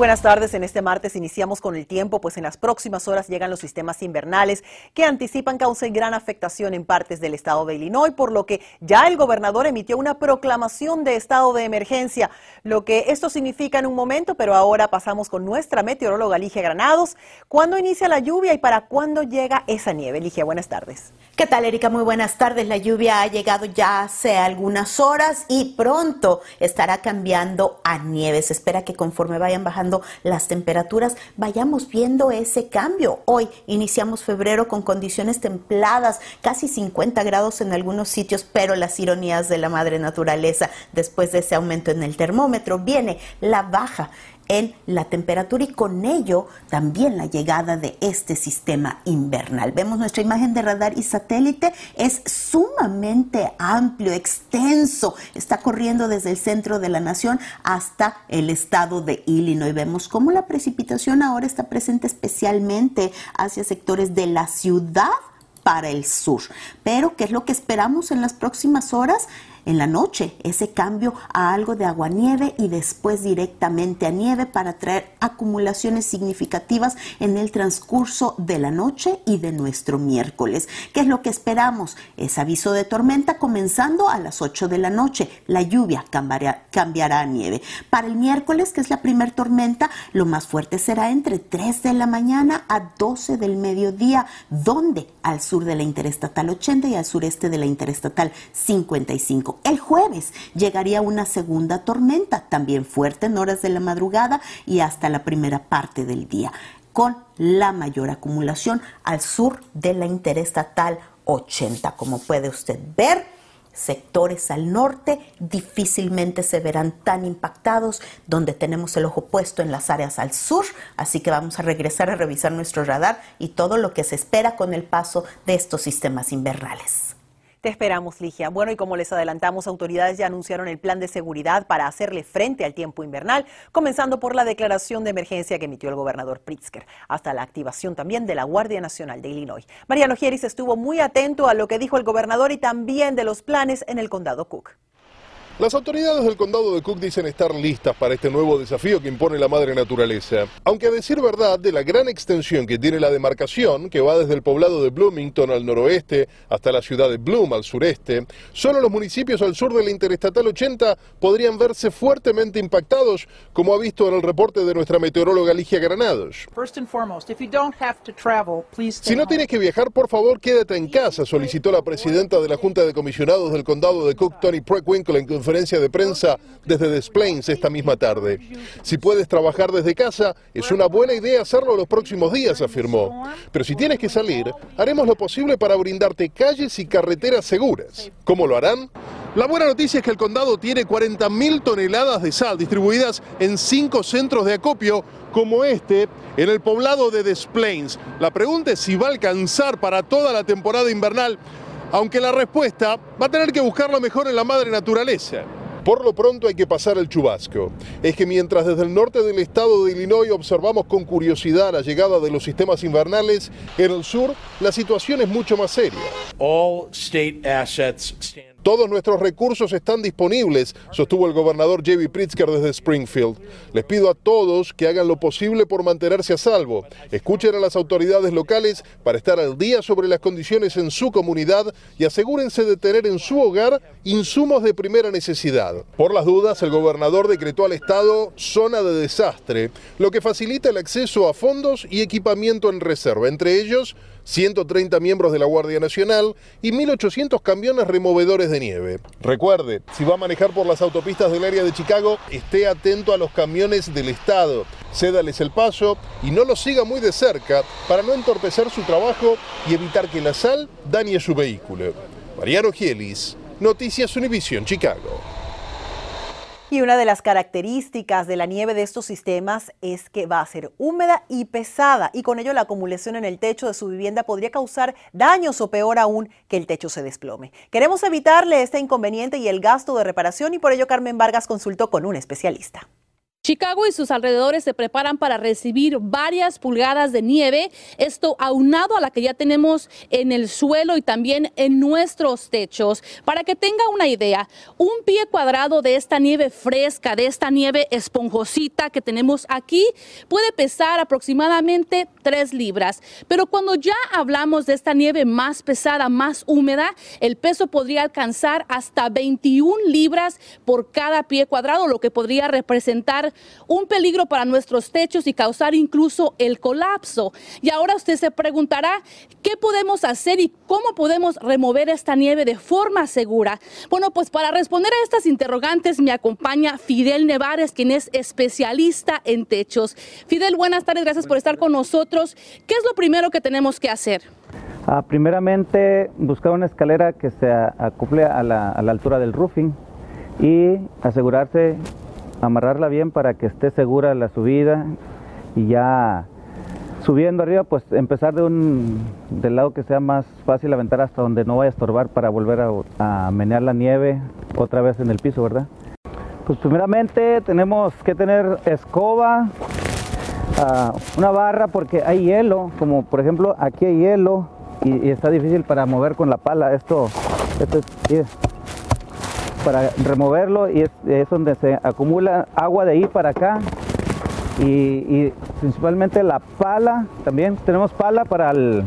Buenas tardes. En este martes iniciamos con el tiempo, pues en las próximas horas llegan los sistemas invernales que anticipan causen gran afectación en partes del estado de Illinois, por lo que ya el gobernador emitió una proclamación de estado de emergencia, lo que esto significa en un momento, pero ahora pasamos con nuestra meteoróloga Ligia Granados. ¿Cuándo inicia la lluvia y para cuándo llega esa nieve? Ligia, buenas tardes. ¿Qué tal, Erika? Muy buenas tardes. La lluvia ha llegado ya hace algunas horas y pronto estará cambiando a nieve. Se espera que conforme vayan bajando las temperaturas, vayamos viendo ese cambio. Hoy iniciamos febrero con condiciones templadas, casi 50 grados en algunos sitios, pero las ironías de la madre naturaleza, después de ese aumento en el termómetro, viene la baja en la temperatura y con ello también la llegada de este sistema invernal. Vemos nuestra imagen de radar y satélite, es sumamente amplio, extenso, está corriendo desde el centro de la nación hasta el estado de Illinois. Vemos cómo la precipitación ahora está presente especialmente hacia sectores de la ciudad para el sur. Pero, ¿qué es lo que esperamos en las próximas horas? En la noche ese cambio a algo de aguanieve y después directamente a nieve para traer acumulaciones significativas en el transcurso de la noche y de nuestro miércoles. ¿Qué es lo que esperamos? Es aviso de tormenta comenzando a las 8 de la noche. La lluvia cambiará, cambiará a nieve. Para el miércoles, que es la primer tormenta, lo más fuerte será entre 3 de la mañana a 12 del mediodía, donde al sur de la Interestatal 80 y al sureste de la Interestatal 55. El jueves llegaría una segunda tormenta, también fuerte en horas de la madrugada y hasta la primera parte del día, con la mayor acumulación al sur de la Interestatal 80. Como puede usted ver, sectores al norte difícilmente se verán tan impactados, donde tenemos el ojo puesto en las áreas al sur, así que vamos a regresar a revisar nuestro radar y todo lo que se espera con el paso de estos sistemas invernales. Te esperamos, Ligia. Bueno, y como les adelantamos, autoridades ya anunciaron el plan de seguridad para hacerle frente al tiempo invernal, comenzando por la declaración de emergencia que emitió el gobernador Pritzker, hasta la activación también de la Guardia Nacional de Illinois. Mariano Gieris estuvo muy atento a lo que dijo el gobernador y también de los planes en el condado Cook. Las autoridades del condado de Cook dicen estar listas para este nuevo desafío que impone la madre naturaleza. Aunque a decir verdad, de la gran extensión que tiene la demarcación, que va desde el poblado de Bloomington al noroeste hasta la ciudad de Bloom al sureste, solo los municipios al sur de la Interestatal 80 podrían verse fuertemente impactados, como ha visto en el reporte de nuestra meteoróloga Ligia Granados. Si no tienes que viajar, por favor, quédate en casa, solicitó la presidenta de la Junta de Comisionados del condado de Cook, Tony Preckwinkle, en conferencia de prensa desde Des Plaines esta misma tarde. Si puedes trabajar desde casa, es una buena idea hacerlo los próximos días, afirmó. Pero si tienes que salir, haremos lo posible para brindarte calles y carreteras seguras. ¿Cómo lo harán? La buena noticia es que el condado tiene 40.000 toneladas de sal distribuidas en cinco centros de acopio como este en el poblado de Des Plaines. La pregunta es si va a alcanzar para toda la temporada invernal aunque la respuesta va a tener que buscarlo mejor en la madre naturaleza. Por lo pronto hay que pasar el chubasco. Es que mientras desde el norte del estado de Illinois observamos con curiosidad la llegada de los sistemas invernales, en el sur la situación es mucho más seria. Todos nuestros recursos están disponibles, sostuvo el gobernador J.B. Pritzker desde Springfield. Les pido a todos que hagan lo posible por mantenerse a salvo. Escuchen a las autoridades locales para estar al día sobre las condiciones en su comunidad y asegúrense de tener en su hogar insumos de primera necesidad. Por las dudas, el gobernador decretó al Estado zona de desastre, lo que facilita el acceso a fondos y equipamiento en reserva, entre ellos 130 miembros de la Guardia Nacional y 1.800 camiones removedores de nieve. Recuerde, si va a manejar por las autopistas del área de Chicago, esté atento a los camiones del Estado, cédales el paso y no los siga muy de cerca para no entorpecer su trabajo y evitar que la sal dañe su vehículo. Mariano Gielis, Noticias Univision, Chicago. Y una de las características de la nieve de estos sistemas es que va a ser húmeda y pesada y con ello la acumulación en el techo de su vivienda podría causar daños o peor aún que el techo se desplome. Queremos evitarle este inconveniente y el gasto de reparación y por ello Carmen Vargas consultó con un especialista. Chicago y sus alrededores se preparan para recibir varias pulgadas de nieve, esto aunado a la que ya tenemos en el suelo y también en nuestros techos. Para que tenga una idea, un pie cuadrado de esta nieve fresca, de esta nieve esponjosita que tenemos aquí, puede pesar aproximadamente 3 libras. Pero cuando ya hablamos de esta nieve más pesada, más húmeda, el peso podría alcanzar hasta 21 libras por cada pie cuadrado, lo que podría representar un peligro para nuestros techos y causar incluso el colapso. Y ahora usted se preguntará, ¿qué podemos hacer y cómo podemos remover esta nieve de forma segura? Bueno, pues para responder a estas interrogantes me acompaña Fidel Nevares, quien es especialista en techos. Fidel, buenas tardes, gracias por estar con nosotros. ¿Qué es lo primero que tenemos que hacer? Ah, primeramente, buscar una escalera que se acople a la, a la altura del roofing y asegurarse, amarrarla bien para que esté segura la subida y ya subiendo arriba, pues empezar de un, del lado que sea más fácil aventar hasta donde no vaya a estorbar para volver a, menear la nieve otra vez en el piso, ¿verdad? Pues primeramente tenemos que tener escoba, uh, una barra porque hay hielo, como por ejemplo aquí hay hielo y, y está difícil para mover con la pala. Esto, esto es, es para removerlo y es, es, donde se acumula agua de ahí para acá y, principalmente la pala, también tenemos pala para el...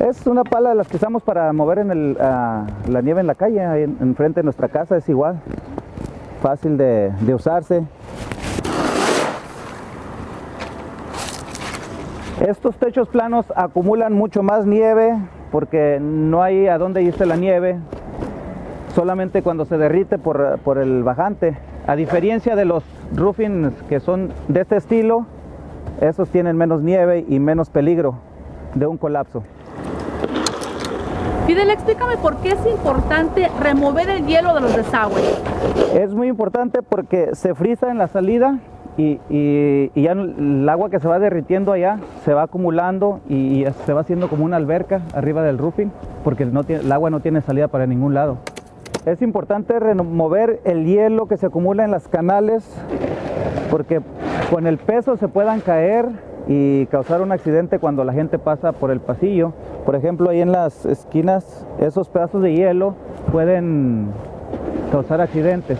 Es una pala de las que usamos para mover en el, uh, la nieve en la calle, en, enfrente de nuestra casa, es igual, fácil de, de usarse. Estos techos planos acumulan mucho más nieve porque no hay a dónde irse la nieve, solamente cuando se derrite por, por el bajante. A diferencia de los roofings que son de este estilo, esos tienen menos nieve y menos peligro de un colapso. Fidel, explícame por qué es importante remover el hielo de los desagües. Es muy importante porque se frisa en la salida y, y, y, ya el agua que se va derritiendo allá se va acumulando y, y se va haciendo como una alberca arriba del roofing porque no tiene, el agua no tiene salida para ningún lado. Es importante remover el hielo que se acumula en las canales porque con el peso se puedan caer y causar un accidente cuando la gente pasa por el pasillo. Por ejemplo, ahí en las esquinas, esos pedazos de hielo pueden causar accidentes.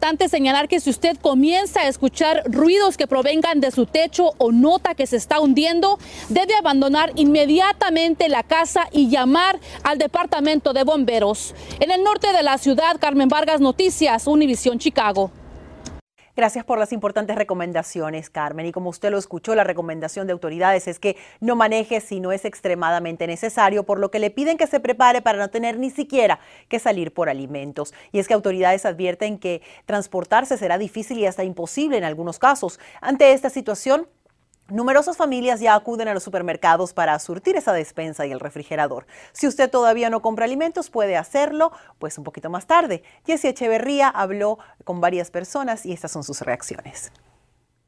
Importante señalar que si usted comienza a escuchar ruidos que provengan de su techo o nota que se está hundiendo, debe abandonar inmediatamente la casa y llamar al departamento de bomberos. En el norte de la ciudad, Carmen Vargas Noticias, Univisión Chicago. Gracias por las importantes recomendaciones, Carmen. Y como usted lo escuchó, la recomendación de autoridades es que no maneje si no es extremadamente necesario, por lo que le piden que se prepare para no tener ni siquiera que salir por alimentos. Y es que autoridades advierten que transportarse será difícil y hasta imposible en algunos casos. Ante esta situación, Numerosas familias ya acuden a los supermercados para surtir esa despensa y el refrigerador. Si usted todavía no compra alimentos, puede hacerlo pues un poquito más tarde. Jessie Echeverría habló con varias personas y estas son sus reacciones.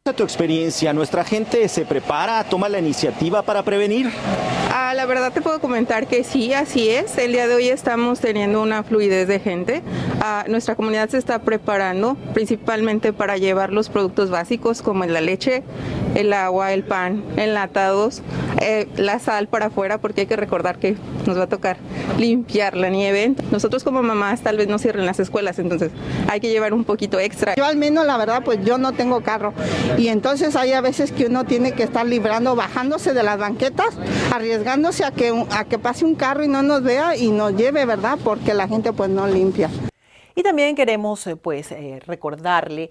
¿A tu experiencia, nuestra gente se prepara, toma la iniciativa para prevenir? Ah, la verdad te puedo comentar que sí, así es. El día de hoy estamos teniendo una fluidez de gente. Nuestra comunidad se está preparando principalmente para llevar los productos básicos como la leche, el agua, el pan, enlatados, eh, la sal para afuera porque hay que recordar que nos va a tocar limpiar la nieve. Nosotros como mamás tal vez no cierren las escuelas, entonces hay que llevar un poquito extra. Yo al menos la verdad pues yo no tengo carro y entonces hay a veces que uno tiene que estar librando, bajándose de las banquetas, arriesgándose a que, a que pase un carro y no nos vea y nos lleve, ¿verdad? Porque la gente pues no limpia. Y también queremos pues eh, recordarle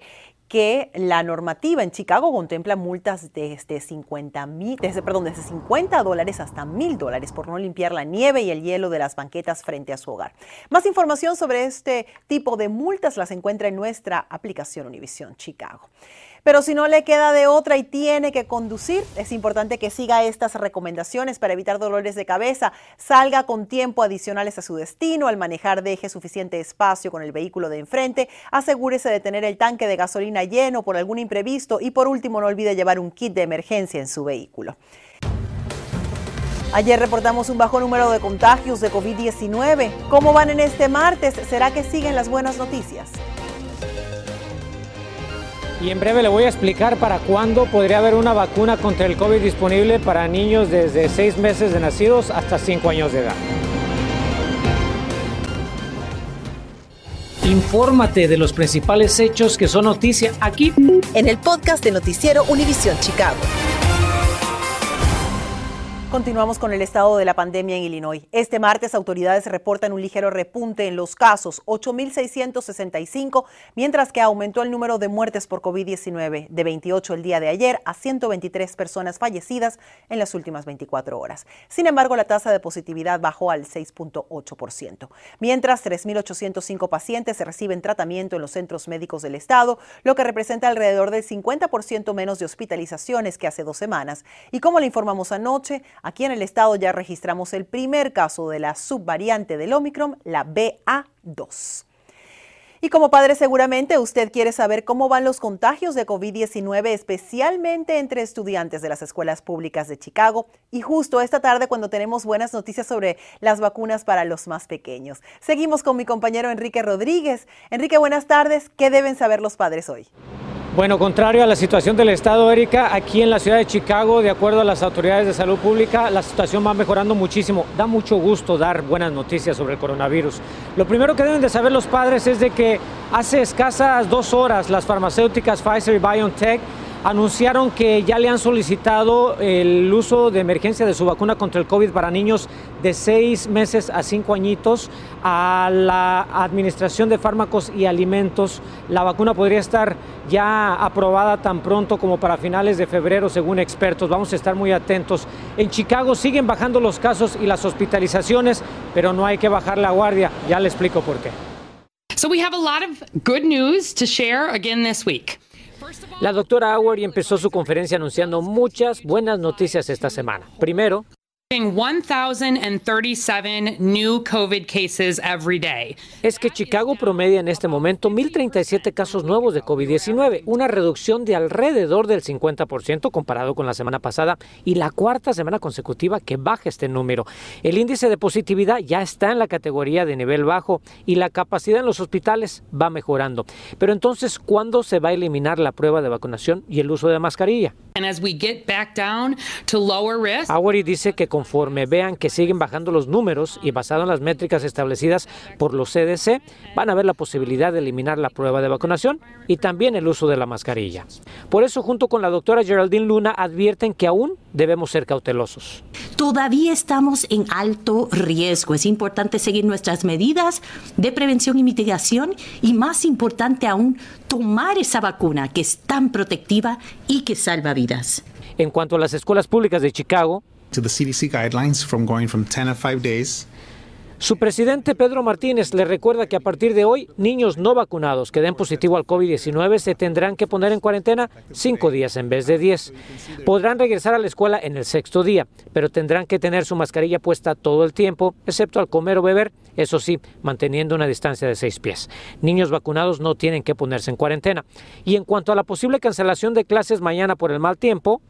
que la normativa en Chicago contempla multas desde 50 mil, desde, perdón, desde 50 dólares hasta mil dólares por no limpiar la nieve y el hielo de las banquetas frente a su hogar. Más información sobre este tipo de multas las encuentra en nuestra aplicación Univision Chicago. Pero si no le queda de otra y tiene que conducir, es importante que siga estas recomendaciones para evitar dolores de cabeza. Salga con tiempo adicionales a su destino. Al manejar, deje suficiente espacio con el vehículo de enfrente. Asegúrese de tener el tanque de gasolina lleno por algún imprevisto. Y por último, no olvide llevar un kit de emergencia en su vehículo. Ayer reportamos un bajo número de contagios de COVID-19. ¿Cómo van en este martes? ¿Será que siguen las buenas noticias? Y en breve le voy a explicar para cuándo podría haber una vacuna contra el COVID disponible para niños desde 6 meses de nacidos hasta 5 años de edad. Infórmate de los principales hechos que son noticia aquí en el podcast de Noticiero Univisión Chicago. Continuamos con el estado de la pandemia en Illinois. Este martes autoridades reportan un ligero repunte en los casos, 8.665, mientras que aumentó el número de muertes por COVID-19 de 28 el día de ayer a 123 personas fallecidas en las últimas 24 horas. Sin embargo, la tasa de positividad bajó al 6.8%. Mientras 3.805 pacientes reciben tratamiento en los centros médicos del estado, lo que representa alrededor del 50% menos de hospitalizaciones que hace dos semanas. Y como le informamos anoche, Aquí en el estado ya registramos el primer caso de la subvariante del Omicron, la BA2. Y como padre seguramente usted quiere saber cómo van los contagios de COVID-19, especialmente entre estudiantes de las escuelas públicas de Chicago. Y justo esta tarde cuando tenemos buenas noticias sobre las vacunas para los más pequeños. Seguimos con mi compañero Enrique Rodríguez. Enrique, buenas tardes. ¿Qué deben saber los padres hoy? Bueno, contrario a la situación del Estado, Erika, aquí en la ciudad de Chicago, de acuerdo a las autoridades de salud pública, la situación va mejorando muchísimo. Da mucho gusto dar buenas noticias sobre el coronavirus. Lo primero que deben de saber los padres es de que hace escasas dos horas las farmacéuticas Pfizer y BioNTech anunciaron que ya le han solicitado el uso de emergencia de su vacuna contra el COVID para niños de seis meses a cinco añitos a la Administración de Fármacos y Alimentos. La vacuna podría estar ya aprobada tan pronto como para finales de febrero, según expertos. Vamos a estar muy atentos. En Chicago siguen bajando los casos y las hospitalizaciones, pero no hay que bajar la guardia. Ya le explico por qué. So we have a lot of good news to share again this week. La doctora Auer empezó su conferencia anunciando muchas buenas noticias esta semana. Primero, 1,037 new COVID cases every day. Es que Chicago promedia en este momento 1.037 casos nuevos de COVID-19, una reducción de alrededor del 50% comparado con la semana pasada y la cuarta semana consecutiva que baja este número. El índice de positividad ya está en la categoría de nivel bajo y la capacidad en los hospitales va mejorando. Pero entonces, ¿cuándo se va a eliminar la prueba de vacunación y el uso de mascarilla? And as we get back down to lower risk, dice que conforme vean que siguen bajando los números y basado en las métricas establecidas por los CDC, van a ver la posibilidad de eliminar la prueba de vacunación y también el uso de la mascarilla. Por eso, junto con la doctora Geraldine Luna, advierten que aún debemos ser cautelosos. Todavía estamos en alto riesgo. Es importante seguir nuestras medidas de prevención y mitigación y más importante aún, tomar esa vacuna que es tan protectiva y que salva vidas. En cuanto a las escuelas públicas de Chicago, to the CDC guidelines from going from 10 to 5 days su presidente Pedro Martínez le recuerda que a partir de hoy, niños no vacunados que den positivo al COVID-19 se tendrán que poner en cuarentena cinco días en vez de diez. Podrán regresar a la escuela en el sexto día, pero tendrán que tener su mascarilla puesta todo el tiempo, excepto al comer o beber, eso sí, manteniendo una distancia de seis pies. Niños vacunados no tienen que ponerse en cuarentena. Y en cuanto a la posible cancelación de clases mañana por el mal tiempo,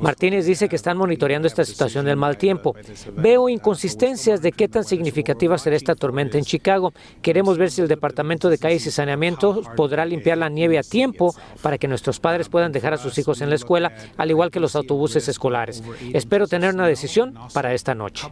Martínez dice que están monitoreando esta situación del mal tiempo. Veo inconsistencias de qué tan significativa será esta tormenta en Chicago. Queremos ver si el Departamento de Calles y Saneamiento podrá limpiar la nieve a tiempo para que nuestros padres puedan dejar a sus hijos en la escuela, al igual que los autobuses escolares. Espero tener una decisión para esta noche.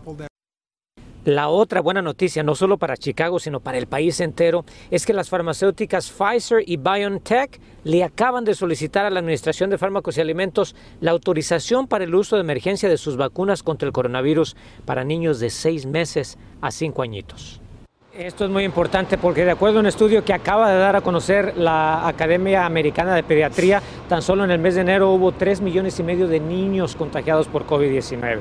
La otra buena noticia, no solo para Chicago, sino para el país entero, es que las farmacéuticas Pfizer y BioNTech le acaban de solicitar a la Administración de Fármacos y Alimentos la autorización para el uso de emergencia de sus vacunas contra el coronavirus para niños de seis meses a cinco añitos. Esto es muy importante porque de acuerdo a un estudio que acaba de dar a conocer la Academia Americana de Pediatría, tan solo en el mes de enero hubo 3 millones y medio de niños contagiados por COVID-19.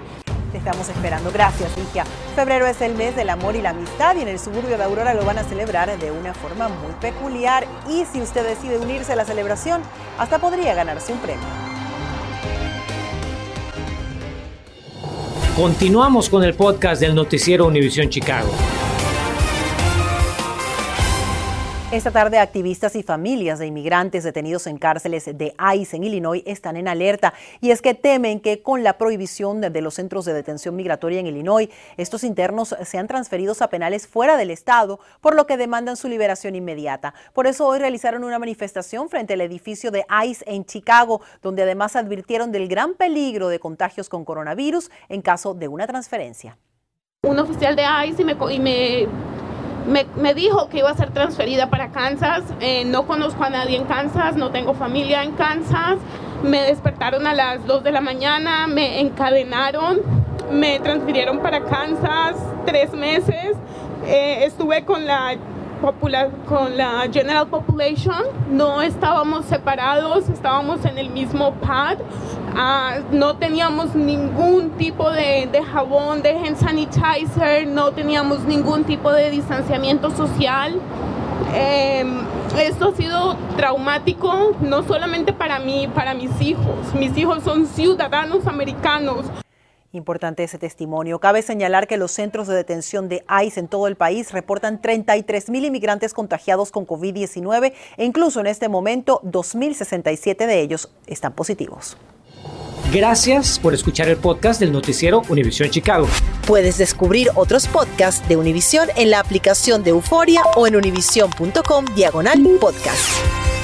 Te estamos esperando. Gracias, Ligia. Febrero es el mes del amor y la amistad y en el suburbio de Aurora lo van a celebrar de una forma muy peculiar. Y si usted decide unirse a la celebración, hasta podría ganarse un premio. Continuamos con el podcast del noticiero Univisión Chicago. Esta tarde, activistas y familias de inmigrantes detenidos en cárceles de ICE en Illinois están en alerta y es que temen que con la prohibición de los centros de detención migratoria en Illinois, estos internos sean transferidos a penales fuera del estado, por lo que demandan su liberación inmediata. Por eso hoy realizaron una manifestación frente al edificio de ICE en Chicago, donde además advirtieron del gran peligro de contagios con coronavirus en caso de una transferencia. Un oficial de ICE y me, me me, dijo que iba a ser transferida para Kansas. Eh, no conozco a nadie en Kansas, no tengo familia en Kansas. Me despertaron a las 2 de la mañana, me encadenaron, me transfirieron para Kansas tres meses. Eh, estuve con la con la general population, no estábamos separados, estábamos en el mismo pad, ah, no teníamos ningún tipo de, jabón, de hand sanitizer, no teníamos ningún tipo de distanciamiento social. Em, esto ha sido traumático no solamente para mí, para mis hijos. Mis hijos son ciudadanos americanos. Importante ese testimonio. Cabe señalar que los centros de detención de ICE en todo el país reportan 33 mil inmigrantes contagiados con COVID-19 e incluso en este momento 2.067 de ellos están positivos. Gracias por escuchar el podcast del noticiero Univisión Chicago. Puedes descubrir otros podcasts de Univisión en la aplicación de Euforia o en univision.com diagonal podcast.